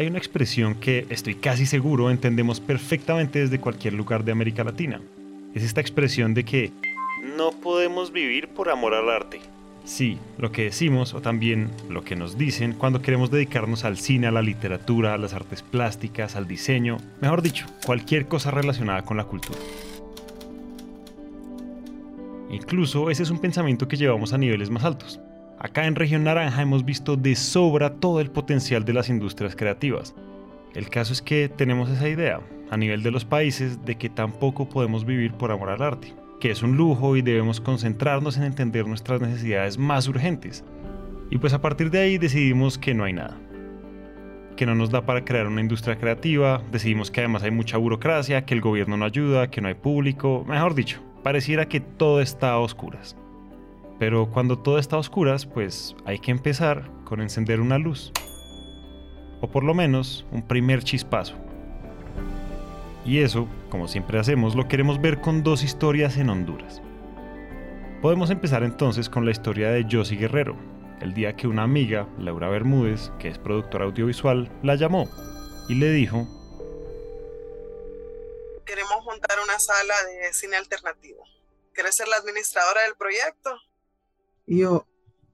Hay una expresión que estoy casi seguro entendemos perfectamente desde cualquier lugar de América Latina. Es esta expresión de que no podemos vivir por amor al arte. Sí, lo que decimos o también lo que nos dicen cuando queremos dedicarnos al cine, a la literatura, a las artes plásticas, al diseño, mejor dicho, cualquier cosa relacionada con la cultura. Incluso ese es un pensamiento que llevamos a niveles más altos. Acá en Región Naranja hemos visto de sobra todo el potencial de las industrias creativas. El caso es que tenemos esa idea, a nivel de los países, de que tampoco podemos vivir por amor al arte que es un lujo y debemos concentrarnos en entender nuestras necesidades más urgentes. Y pues a partir de ahí decidimos que no hay nada. Que no nos da para crear una industria creativa, decidimos que además hay mucha burocracia, que el gobierno no ayuda, que no hay público, mejor dicho, pareciera que todo está a oscuras. Pero cuando todo está a oscuras, pues hay que empezar con encender una luz. O por lo menos un primer chispazo y eso, como siempre hacemos, lo queremos ver con dos historias en Honduras. Podemos empezar entonces con la historia de Josie Guerrero, el día que una amiga, Laura Bermúdez, que es productora audiovisual, la llamó y le dijo, Queremos montar una sala de cine alternativo. ¿Quieres ser la administradora del proyecto? Y yo,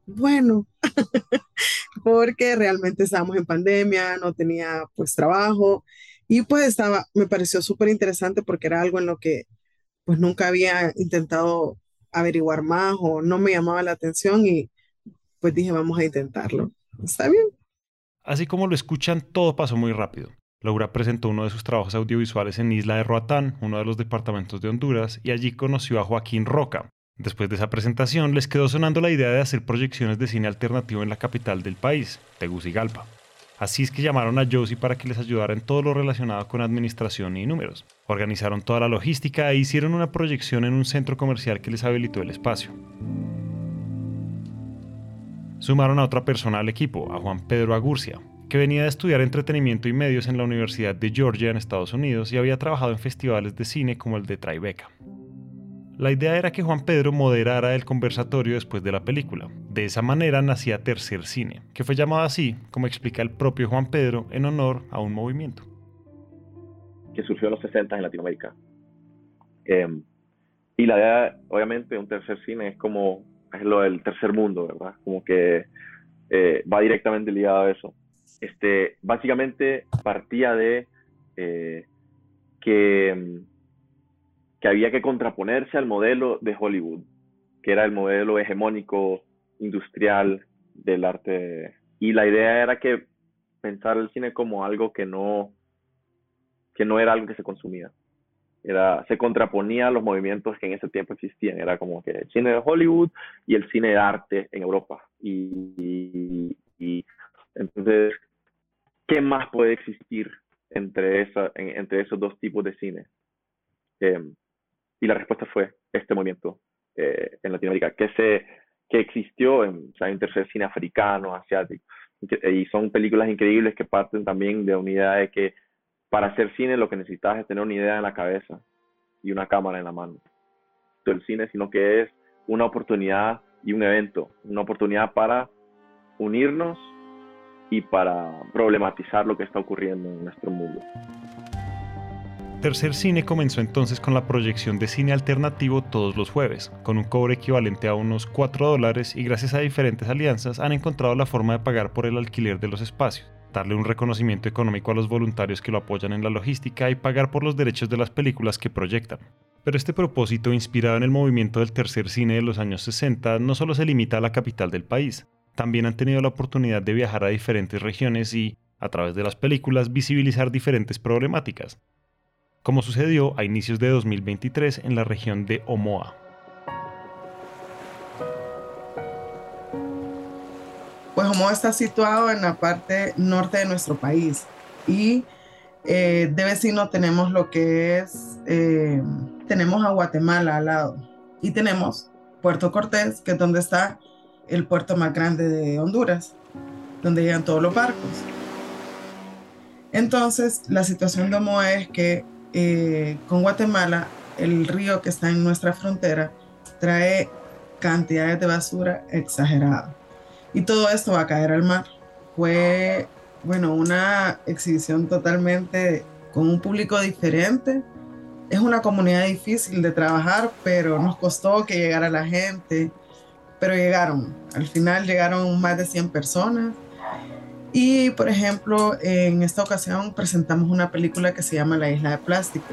bueno, porque realmente estábamos en pandemia, no tenía pues trabajo y pues estaba, me pareció súper interesante porque era algo en lo que pues nunca había intentado averiguar más o no me llamaba la atención y pues dije vamos a intentarlo. Está bien. Así como lo escuchan, todo pasó muy rápido. Laura presentó uno de sus trabajos audiovisuales en Isla de Roatán, uno de los departamentos de Honduras, y allí conoció a Joaquín Roca. Después de esa presentación, les quedó sonando la idea de hacer proyecciones de cine alternativo en la capital del país, Tegucigalpa. Así es que llamaron a Josie para que les ayudara en todo lo relacionado con administración y números. Organizaron toda la logística e hicieron una proyección en un centro comercial que les habilitó el espacio. Sumaron a otra persona al equipo, a Juan Pedro Agurcia, que venía de estudiar entretenimiento y medios en la Universidad de Georgia en Estados Unidos y había trabajado en festivales de cine como el de Tribeca. La idea era que Juan Pedro moderara el conversatorio después de la película. De esa manera nacía Tercer Cine, que fue llamado así, como explica el propio Juan Pedro, en honor a un movimiento. Que surgió en los 60 en Latinoamérica. Em, y la idea, obviamente, un tercer cine es como, es lo del tercer mundo, ¿verdad? Como que eh, va directamente ligado a eso. Este, básicamente partía de eh, que em, que había que contraponerse al modelo de Hollywood, que era el modelo hegemónico industrial del arte. Y la idea era que pensar el cine como algo que no, que no era algo que se consumía. Era, se contraponía a los movimientos que en ese tiempo existían. Era como que el cine de Hollywood y el cine de arte en Europa. Y, entonces, ¿qué más puede existir entre, esa, entre esos dos tipos de cine? Em, y la respuesta fue este movimiento eh, en Latinoamérica, que, se, que existió en, o sea, en tercer cine africano, asiático. Y, son películas increíbles que parten también de una idea de que para hacer cine lo que necesitas es tener una idea en la cabeza y una cámara en la mano. El cine, sino que es una oportunidad y un evento, una oportunidad para unirnos y para problematizar lo que está ocurriendo en nuestro mundo. Tercer Cine comenzó entonces con la proyección de cine alternativo todos los jueves, con un cobre equivalente a unos 4 dólares y gracias a diferentes alianzas han encontrado la forma de pagar por el alquiler de los espacios, darle un reconocimiento económico a los voluntarios que lo apoyan en la logística y pagar por los derechos de las películas que proyectan. Pero este propósito, inspirado en el movimiento del tercer cine de los años 60, no solo se limita a la capital del país, también han tenido la oportunidad de viajar a diferentes regiones y, a través de las películas, visibilizar diferentes problemáticas, como sucedió a inicios de 2023 en la región de Omoa. Pues Omoa está situado en la parte norte de nuestro país y eh, de vecino tenemos lo que es, eh, tenemos a Guatemala al lado y tenemos Puerto Cortés, que es donde está el puerto más grande de Honduras, donde llegan todos los barcos. Entonces, la situación de Omoa es que eh, con Guatemala, el río que está en nuestra frontera trae cantidades de basura exageradas. Y todo esto va a caer al mar. Fue, bueno, una exhibición totalmente con un público diferente. Es una comunidad difícil de trabajar, pero nos costó que llegara la gente. Pero llegaron. Al final llegaron más de 100 personas y, por ejemplo, en esta ocasión presentamos una película que se llama La Isla de Plástico.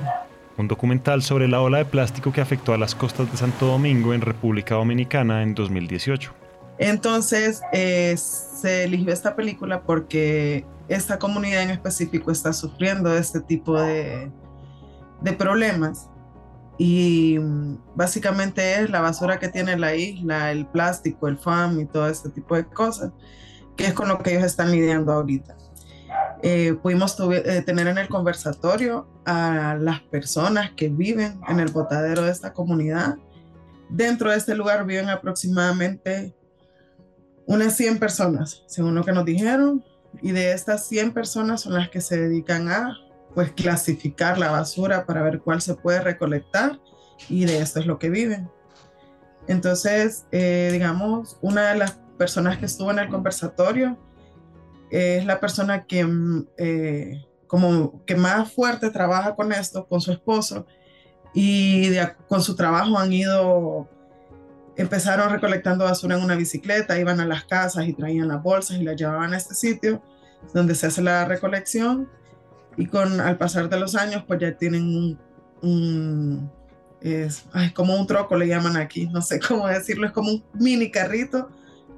Un documental sobre la ola de plástico que afectó a las costas de Santo Domingo en República Dominicana en 2018. Entonces, eh, se eligió esta película porque esta comunidad en específico está sufriendo este tipo de, de problemas. Y mm, básicamente es la basura que tiene la isla, el plástico, el FAM y todo este tipo de cosas que es con lo que ellos están lidiando ahorita. Eh, pudimos eh, tener en el conversatorio a las personas que viven en el botadero de esta comunidad. Dentro de este lugar viven aproximadamente unas 100 personas, según lo que nos dijeron, y de estas 100 personas son las que se dedican a pues clasificar la basura para ver cuál se puede recolectar y de esto es lo que viven. Entonces, eh, digamos, una de las personas que estuvo en el conversatorio, es la persona que, mm, eh, como que más fuerte trabaja con esto, con su esposo, y con su trabajo han ido, empezaron recolectando basura en una bicicleta, iban a las casas y traían las bolsas y las llevaban a este sitio donde se hace la recolección y con al pasar de los años pues ya tienen un, es como un troco le llaman aquí, no sé cómo decirlo, es como un mini carrito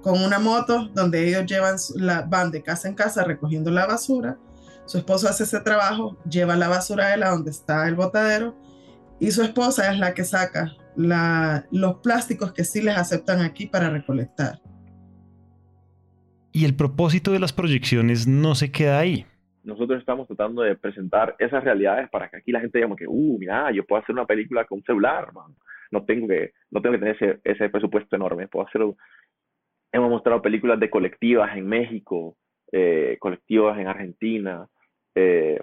con una moto donde ellos llevan la, van de casa en casa recogiendo la basura. Su esposo hace ese trabajo, lleva la basura a él a donde está el botadero y su esposa es la que saca la, los plásticos que sí les aceptan aquí para recolectar. Y el propósito de las proyecciones no se queda ahí. Nosotros estamos tratando de presentar esas realidades para que aquí la gente diga que, uh, mira, yo puedo hacer una película con un celular, man. No tengo que, no tengo que tener ese, ese presupuesto enorme. Puedo hacer Hemos mostrado películas de colectivas en México, eh, colectivas en Argentina, eh,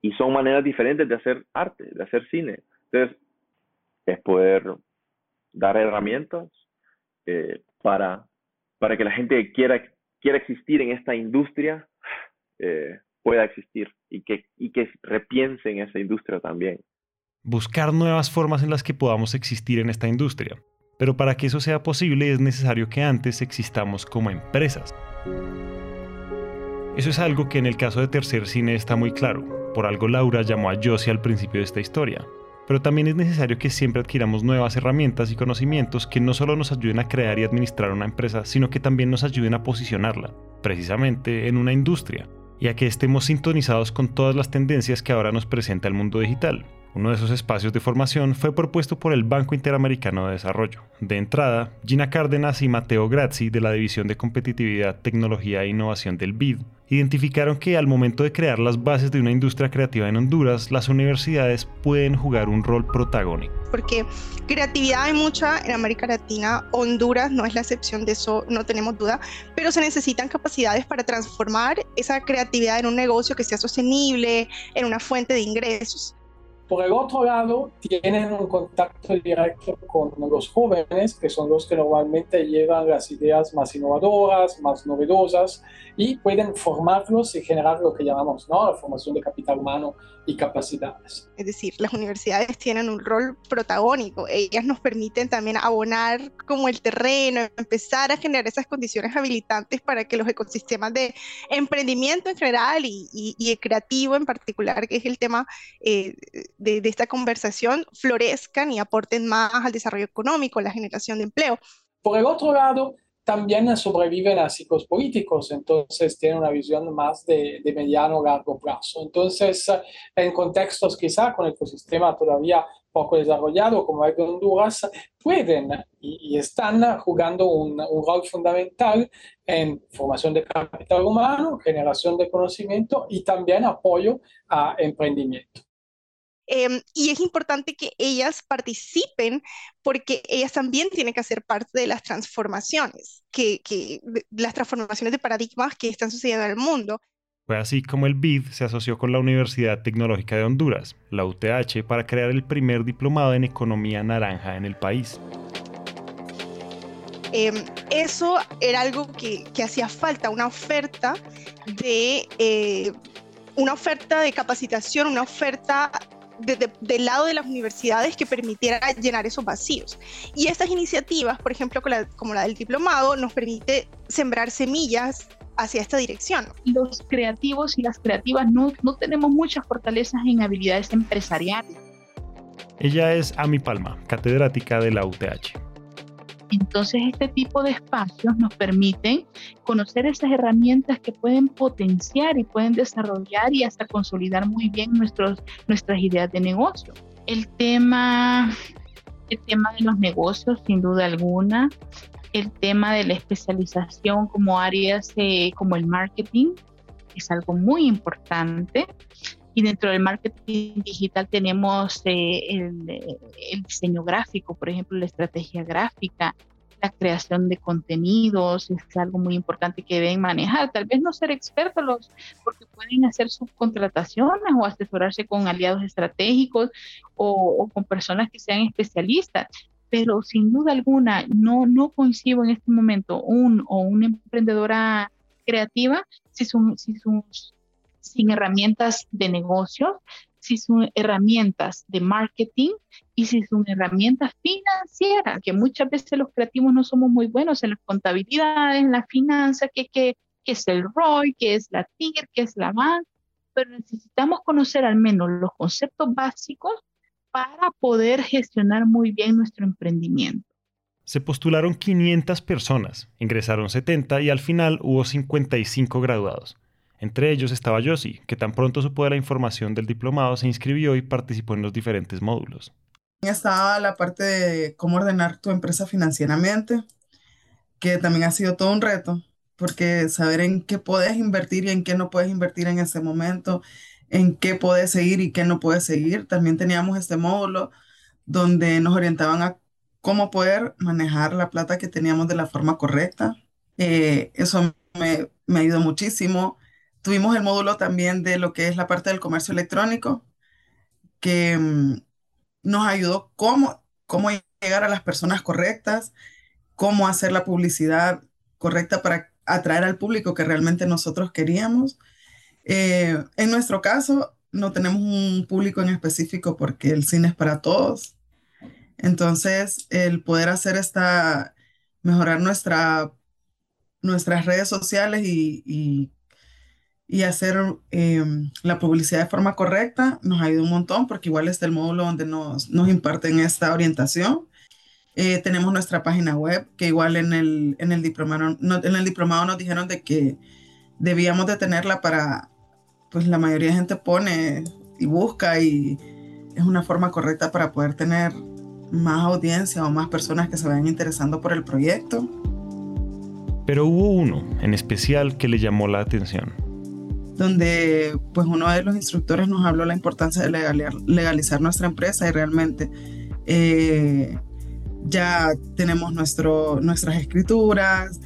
y son maneras diferentes de hacer arte, de hacer cine. Entonces, es poder dar herramientas eh, para, para que la gente quiera, quiera existir en esta industria, pueda existir y que, y que repiense en esa industria también. Buscar nuevas formas en las que podamos existir en esta industria. Pero para que eso sea posible es necesario que antes existamos como empresas. Eso es algo que en el caso de Tercer Cine está muy claro. Por algo Laura llamó a Josie al principio de esta historia. Pero también es necesario que siempre adquiramos nuevas herramientas y conocimientos que no solo nos ayuden a crear y administrar una empresa, sino que también nos ayuden a posicionarla, precisamente en una industria, y a que estemos sintonizados con todas las tendencias que ahora nos presenta el mundo digital. Uno de esos espacios de formación fue propuesto por el Banco Interamericano de Desarrollo. De entrada, Gina Cárdenas y Mateo Grazzi, de la División de Competitividad, Tecnología e Innovación del BID, identificaron que al momento de crear las bases de una industria creativa en Honduras, las universidades pueden jugar un rol protagónico. Porque creatividad hay mucha en América Latina, Honduras no es la excepción de eso, no tenemos duda, pero se necesitan capacidades para transformar esa creatividad en un negocio que sea sostenible, en una fuente de ingresos. Por el otro lado, tienen un contacto directo con los jóvenes, que son los que normalmente llevan las ideas más innovadoras, más novedosas, y pueden formarlos y generar lo que llamamos ¿no? la formación de capital humano y capacidades. Es decir, las universidades tienen un rol protagónico. Ellas nos permiten también abonar como el terreno, empezar a generar esas condiciones habilitantes para que los ecosistemas de emprendimiento en general y, y, creativo en particular, que es el tema eh, de, de esta conversación, florezcan y aporten más al desarrollo económico, la generación de empleo. Por el otro lado, también sobreviven a ciclos políticos, entonces tienen una visión más de, mediano o largo plazo. Entonces, en contextos quizá con ecosistema todavía poco desarrollado como el de Honduras pueden y, están jugando un, un, rol fundamental en formación de capital humano, generación de conocimiento y también apoyo a emprendimiento. Em, y es importante que ellas participen porque ellas también tienen que hacer parte de las transformaciones, que, que, las transformaciones de paradigmas que están sucediendo en el mundo. Fue así como el BID se asoció con la Universidad Tecnológica de Honduras, la UTH, para crear el primer diplomado en economía naranja en el país. Em, eso era algo que, que, hacía falta, una oferta de eh, una oferta de capacitación, una oferta del lado de las universidades que permitiera llenar esos vacíos. Y estas iniciativas, por ejemplo, como la, del diplomado, nos permite sembrar semillas hacia esta dirección. Los creativos y las creativas no, no tenemos muchas fortalezas en habilidades empresariales. Ella es Ami Palma, catedrática de la UTH. Entonces, este tipo de espacios nos permiten conocer esas herramientas que pueden potenciar y pueden desarrollar y hasta consolidar muy bien nuestros, nuestras ideas de negocio. El tema, el tema de los negocios, sin duda alguna, el tema de la especialización como áreas eh, como el marketing, es algo muy importante. Y dentro del marketing digital tenemos eh, el, el, diseño gráfico, por ejemplo, la estrategia gráfica, la creación de contenidos, es algo muy importante que deben manejar. Tal vez no ser expertos los, porque pueden hacer subcontrataciones o asesorarse con aliados estratégicos o, con personas que sean especialistas, pero sin duda alguna no, no coincido en este momento un o una emprendedora creativa si son, si son sin herramientas de negocio, si son herramientas de marketing y si son herramientas financieras, que muchas veces los creativos no somos muy buenos en las contabilidades, en la finanza, que, que, es el ROI, que es la TIR, que es la MAN, pero necesitamos conocer al menos los conceptos básicos para poder gestionar muy bien nuestro emprendimiento. Se postularon 500 personas, ingresaron 70 y al final hubo 55 graduados. Entre ellos estaba Yossi, que tan pronto supo de la información del diplomado se inscribió y participó en los diferentes módulos. Estaba la parte de cómo ordenar tu empresa financieramente, que también ha sido todo un reto, porque saber en qué puedes invertir y en qué no puedes invertir en ese momento, en qué puedes seguir y qué no puedes seguir. También teníamos este módulo donde nos orientaban a cómo poder manejar la plata que teníamos de la forma correcta. Eh, eso me, me ayudó muchísimo. Tuvimos el módulo también de lo que es la parte del comercio electrónico, que mm, nos ayudó cómo, cómo llegar a las personas correctas, cómo hacer la publicidad correcta para atraer al público que realmente nosotros queríamos. Eh, en nuestro caso, no tenemos un público en específico porque el cine es para todos. Entonces, el poder hacer esta, mejorar nuestra, nuestras redes sociales y y hacer em, la publicidad de forma correcta nos ayuda un montón porque igual está el módulo donde nos, nos imparten esta orientación. Eh, tenemos nuestra página web que igual en el, en, diplomado, en el diplomado nos dijeron de que debíamos de tenerla para, pues la mayoría de gente pone y busca y es una forma correcta para poder tener más audiencia o más personas que se vayan interesando por el proyecto. Pero hubo uno en especial que le llamó la atención donde pues uno de los instructores nos habló la importancia de legalizar, nuestra empresa y realmente eh, ya tenemos nuestro, nuestras escrituras,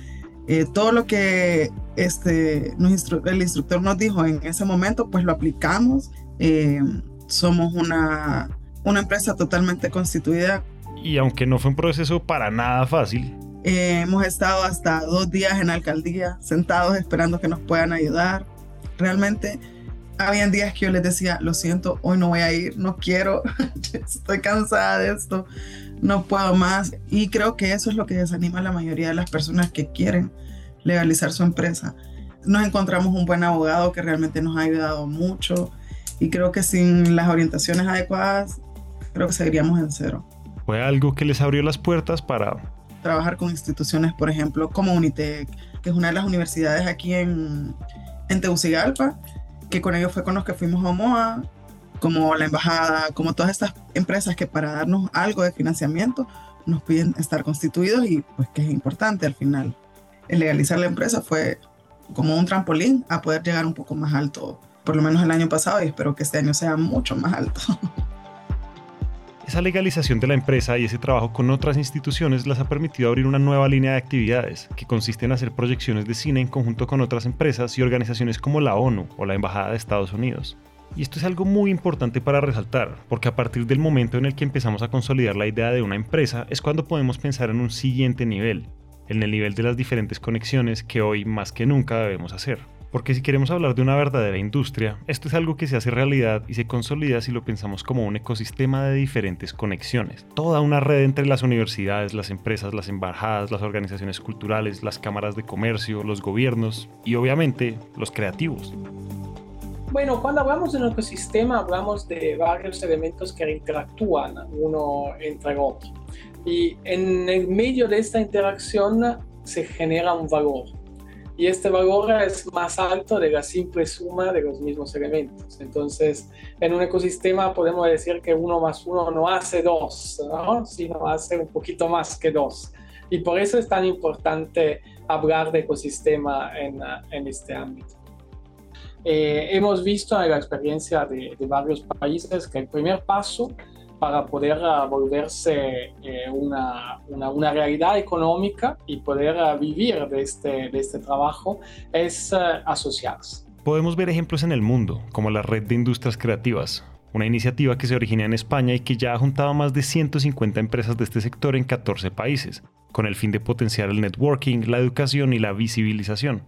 eh, todo lo que este, el instructor nos dijo en ese momento, pues lo aplicamos. Eh, somos una, una empresa totalmente constituida. Y aunque no fue un proceso para nada fácil, hemos estado hasta dos días en la alcaldía, sentados esperando que nos puedan ayudar realmente habían días que yo les decía, lo siento, hoy no voy a ir, no quiero, estoy cansada de esto, no puedo más. Y creo que eso es lo que desanima a la mayoría de las personas que quieren legalizar su empresa. Nos encontramos un buen abogado que realmente nos ha ayudado mucho y creo que sin las orientaciones adecuadas, creo que seguiríamos en cero. Fue algo que les abrió las puertas para trabajar con instituciones, por ejemplo, como Unitec, que es una de las universidades aquí en, en Tegucigalpa, que con ellos fue con los que fuimos a Omoa, como la embajada, como todas estas empresas que para darnos algo de financiamiento nos piden estar constituidos y pues que es importante al final. El legalizar la empresa fue como un trampolín a poder llegar un poco más alto, por lo menos el año pasado y espero que este año sea mucho más alto. Esa legalización de la empresa y ese trabajo con otras instituciones las ha permitido abrir una nueva línea de actividades, que consiste en hacer proyecciones de cine en conjunto con otras empresas y organizaciones como la ONU o la Embajada de Estados Unidos. Y esto es algo muy importante para resaltar, porque a partir del momento en el que empezamos a consolidar la idea de una empresa es cuando podemos pensar en un siguiente nivel, en el nivel de las diferentes conexiones que hoy más que nunca debemos hacer. Porque si queremos hablar de una verdadera industria, esto es algo que se hace realidad y se consolida si lo pensamos como un ecosistema de diferentes conexiones. Toda una red entre las universidades, las empresas, las embajadas, las organizaciones culturales, las cámaras de comercio, los gobiernos y obviamente los creativos. Bueno, cuando hablamos de un ecosistema hablamos de varios elementos que interactúan uno entre otro. Y en el medio de esta interacción se genera un valor y este valor es más alto de la simple suma de los mismos elementos. Entonces, en un ecosistema podemos decir que uno más uno no hace dos, ¿no? sino hace un poquito más que dos. Y por eso es tan importante hablar de ecosistema en, en este ámbito. Eh, hemos visto en la experiencia de, de varios países que el primer paso para poder ah, volverse eh, una, realidad económica y poder ah, vivir de este, de este trabajo es ah, asociarse. Podemos ver ejemplos en el mundo, como la Red de Industrias Creativas, una iniciativa que se origina en España y que ya ha juntado más de 150 empresas de este sector en 14 países, con el fin de potenciar el networking, la educación y la visibilización.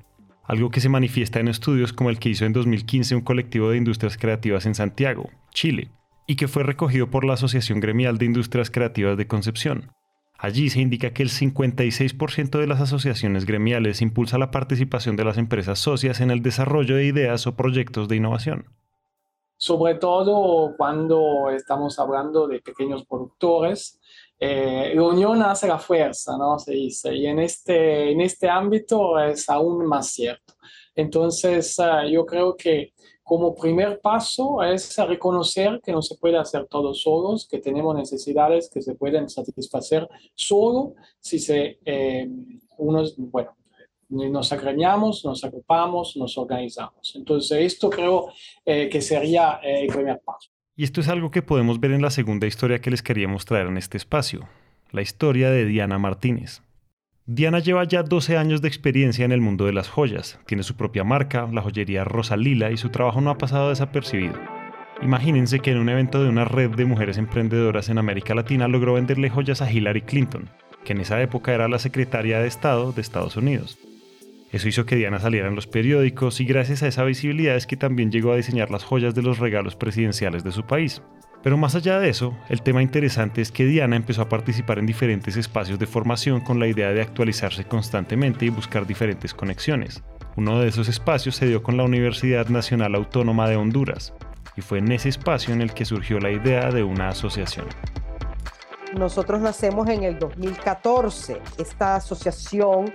Algo que se manifiesta en estudios como el que hizo en 2015 un colectivo de industrias creativas en Santiago, Chile, y que fue recogido por la Asociación Gremial de Industrias Creativas de Concepción. Allí se indica que el 56% de las asociaciones gremiales impulsa la participación de las empresas socias en el desarrollo de ideas o proyectos de innovación. Sobre todo cuando estamos hablando de pequeños productores, eh, la unión hace la fuerza, ¿no? Se dice, y en este, en este ámbito es aún más cierto. Entonces, ah, yo creo que como primer paso es reconocer que no se puede hacer todo solos, que tenemos necesidades que se pueden satisfacer solo si se, eh, unos, bueno, nos agremiamos, nos agrupamos, nos organizamos. Entonces, esto creo eh, que sería eh, el primer paso. Y esto es algo que podemos ver en la segunda historia que les quería mostrar en este espacio, la historia de Diana Martínez. Diana lleva ya 12 años de experiencia en el mundo de las joyas, tiene su propia marca, la joyería Rosalila, y su trabajo no ha pasado desapercibido. Imagínense que en un evento de una red de mujeres emprendedoras en América Latina logró venderle joyas a Hillary Clinton, que en esa época era la secretaria de Estado de Estados Unidos. Eso hizo que Diana saliera en los periódicos y gracias a esa visibilidad es que también llegó a diseñar las joyas de los regalos presidenciales de su país. Pero más allá de eso, el tema interesante es que Diana empezó a participar en diferentes espacios de formación con la idea de actualizarse constantemente y buscar diferentes conexiones. Uno de esos espacios se dio con la Universidad Nacional Autónoma de Honduras, y fue en ese espacio en el que surgió la idea de una asociación. Nosotros nacemos en el 2014. Esta asociación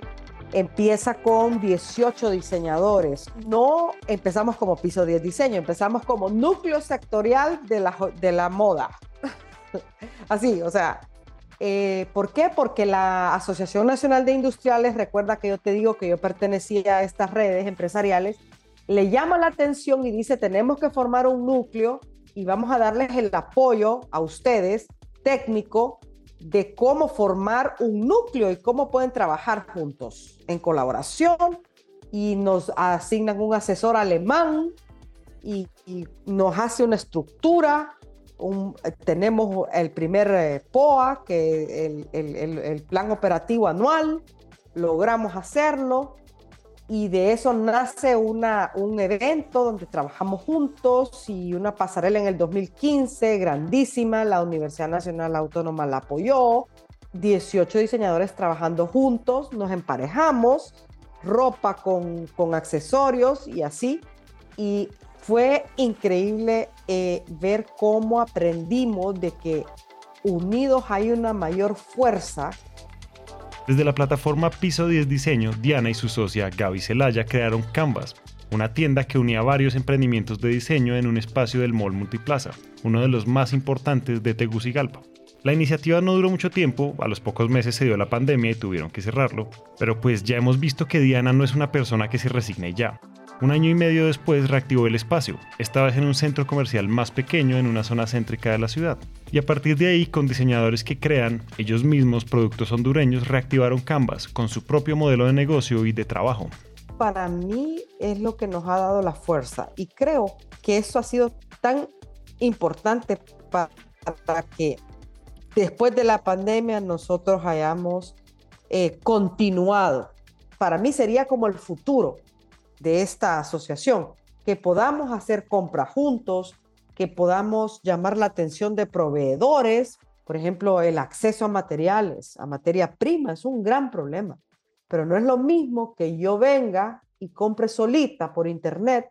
empieza con 18 diseñadores. No empezamos como piso 10 diseño, empezamos como núcleo sectorial de la, de la moda. Así, o sea, eh, ¿por qué? Porque la Asociación Nacional de Industriales, recuerda que yo te digo que yo pertenecía a estas redes empresariales, le llama la atención y dice, tenemos que formar un núcleo y vamos a darles el apoyo a ustedes técnico de cómo formar un núcleo y cómo pueden trabajar juntos en colaboración y nos asignan un asesor alemán y, nos hace una estructura. tenemos el primer eh, POA, que el, el plan operativo anual, logramos hacerlo y de eso nace un evento donde trabajamos juntos y una pasarela en el 2015 grandísima, la Universidad Nacional Autónoma la apoyó, 18 diseñadores trabajando juntos, nos emparejamos, ropa con, con accesorios y así, y fue increíble eh, ver cómo aprendimos de que unidos hay una mayor fuerza desde la plataforma Piso 10 Diseño, Diana y su socia Gaby Celaya crearon Canvas, una tienda que unía varios emprendimientos de diseño en un espacio del Mall Multiplaza, uno de los más importantes de Tegucigalpa. La iniciativa no duró mucho tiempo, a los pocos meses se dio la pandemia y tuvieron que cerrarlo, pero pues ya hemos visto que Diana no es una persona que se resigne ya. Un año y medio después reactivó el espacio, esta vez en un centro comercial más pequeño en una zona céntrica de la ciudad. Y a partir de ahí, con diseñadores que crean ellos mismos productos hondureños, reactivaron Canvas con su propio modelo de negocio y de trabajo. Para mí es lo que nos ha dado la fuerza y creo que eso ha sido tan importante para que después de la pandemia nosotros hayamos eh, continuado. Para mí sería como el futuro de esta asociación, que podamos hacer compras juntos, que podamos llamar la atención de proveedores, por ejemplo, el acceso a materiales, a materia prima, es un gran problema, pero no es lo mismo que yo venga y compre solita por internet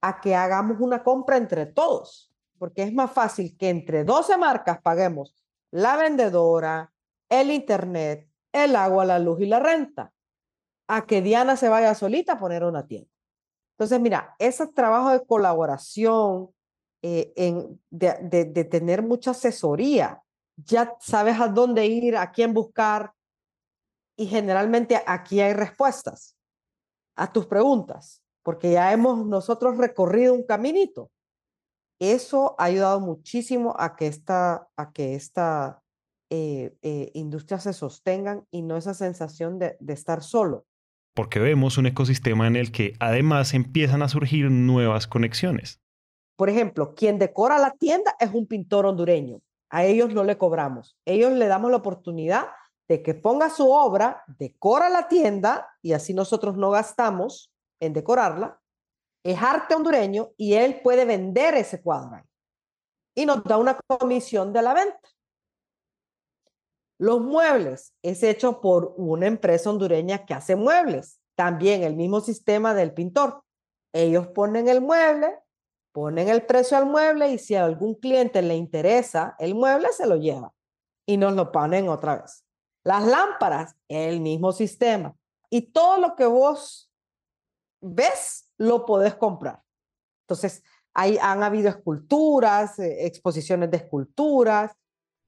a que hagamos una compra entre todos, porque es más fácil que entre 12 marcas paguemos la vendedora, el internet, el agua, la luz y la renta, a que Diana se vaya solita a poner una tienda. Entonces, mira, ese trabajo de colaboración, eh, de, tener mucha asesoría, ya sabes a dónde ir, a quién buscar y generalmente aquí hay respuestas a tus preguntas, porque ya hemos nosotros recorrido un caminito. Eso ha ayudado muchísimo a que esta, a que esta eh, eh, industria se sostengan y no esa sensación de estar solo. Porque vemos un ecosistema en el que además empiezan a surgir nuevas conexiones. Por ejemplo, quien decora la tienda es un pintor hondureño. A ellos no le cobramos. Ellos le damos la oportunidad de que ponga su obra, decora la tienda y así nosotros no gastamos en decorarla es arte hondureño y él puede vender ese cuadro. Y nos da una comisión de la venta. Los muebles es hecho por una empresa hondureña que hace muebles. También el mismo sistema del pintor. Ellos ponen el mueble, ponen el precio al mueble y si a algún cliente le interesa el mueble, se lo lleva y nos lo ponen otra vez. Las lámparas, el mismo sistema. Y todo lo que vos ves lo podés comprar. Entonces, hay, han habido esculturas, eh, exposiciones de esculturas.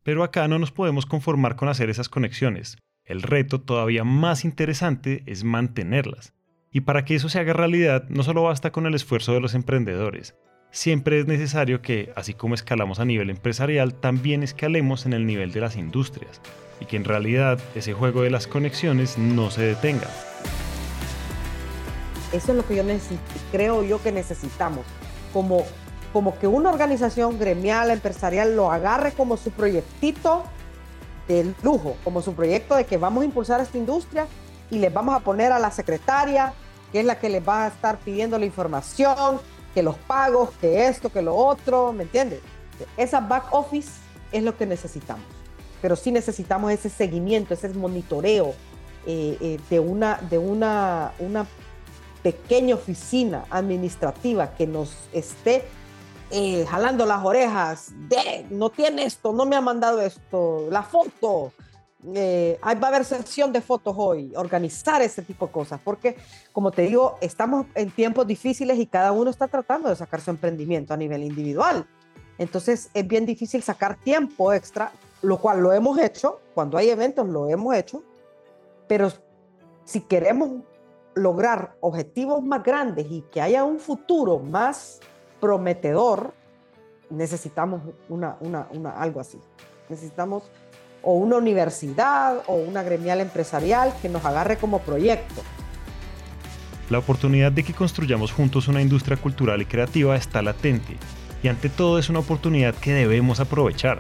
Pero acá no nos podemos conformar con hacer esas conexiones. El reto todavía más interesante es mantenerlas. Y para que eso se haga realidad, no solo basta con el esfuerzo de los emprendedores. Siempre es necesario que, así como escalamos a nivel empresarial, también escalemos en el nivel de las industrias. Y que en realidad ese juego de las conexiones no se detenga. Eso es lo que yo creo yo que necesitamos. Como, como que una organización gremial, empresarial, lo agarre como su proyectito de lujo, como su proyecto de que vamos a impulsar esta industria y les vamos a poner a la secretaria, que es la que les va a estar pidiendo la información, que los pagos, que esto, que lo otro, ¿me entiendes? Esa back office es lo que necesitamos, pero sí necesitamos ese seguimiento, ese monitoreo eh, eh, de, una, de una, una pequeña oficina administrativa que nos esté eh, jalando las orejas de no tiene esto, no me ha mandado esto, la foto, eh, va a haber sesión de fotos hoy, organizar ese tipo de cosas, porque como te digo, estamos en tiempos difíciles y cada uno está tratando de sacar su emprendimiento a nivel individual. Entonces es bien difícil sacar tiempo extra, lo cual lo hemos hecho, cuando hay eventos lo hemos hecho, pero si queremos lograr objetivos más grandes y que haya un futuro más prometedor, necesitamos una, una, una, algo así. Necesitamos o una universidad o una gremial empresarial que nos agarre como proyecto. La oportunidad de que construyamos juntos una industria cultural y creativa está latente y ante todo es una oportunidad que debemos aprovechar.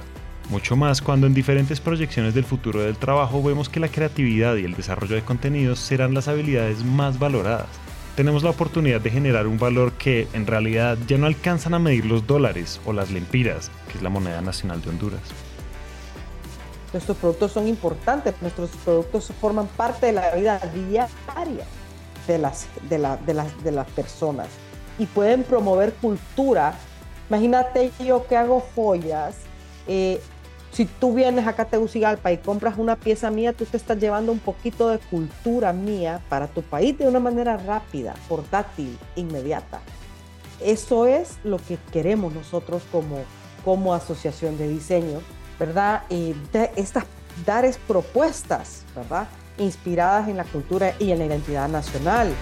Mucho más cuando en diferentes proyecciones del futuro del trabajo vemos que la creatividad y el desarrollo de contenidos serán las habilidades más valoradas. Tenemos la oportunidad de generar un valor que en realidad ya no alcanzan a medir los dólares o las lempiras, que es la moneda nacional de Honduras. Nuestros productos son importantes, nuestros productos forman parte de la vida diaria de las, de, de las, de las personas y pueden promover cultura. Imagínate yo que hago joyas, eh, Si tú vienes acá a Tegucigalpa y compras una pieza mía, tú te estás llevando un poquito de cultura mía para tu país de una manera rápida, portátil, inmediata. Eso es lo que queremos nosotros como, como asociación de diseño, ¿verdad? Y estas, dar es propuestas, ¿verdad? Inspiradas en la cultura y en la identidad nacional.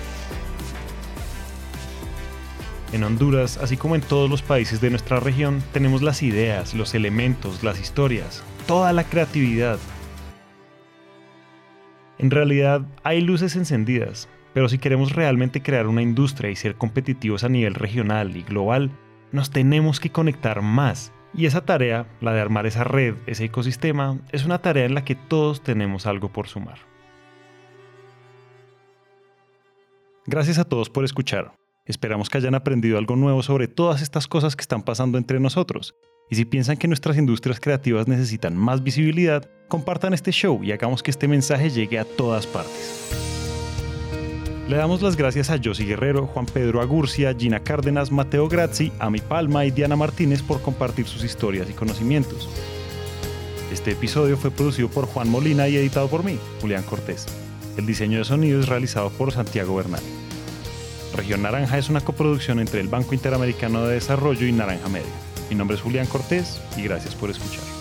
En Honduras, así como en todos los países de nuestra región, tenemos las ideas, los elementos, las historias, toda la creatividad. En realidad, hay luces encendidas, pero si queremos realmente crear una industria y ser competitivos a nivel regional y global, nos tenemos que conectar más. Y esa tarea, la de armar esa red, ese ecosistema, es una tarea en la que todos tenemos algo por sumar. Gracias a todos por escuchar. Esperamos que hayan aprendido algo nuevo sobre todas estas cosas que están pasando entre nosotros. Y si piensan que nuestras industrias creativas necesitan más visibilidad, compartan este show y hagamos que este mensaje llegue a todas partes. Le damos las gracias a Josie Guerrero, Juan Pedro Agurcia, Gina Cárdenas, Mateo Grazzi, Ami Palma y Diana Martínez por compartir sus historias y conocimientos. Este episodio fue producido por Juan Molina y editado por mí, Julián Cortés. El diseño de sonido es realizado por Santiago Bernal. Región Naranja es una coproducción entre el Banco Interamericano de Desarrollo y Naranja Media. Mi nombre es Julián Cortés y gracias por escuchar.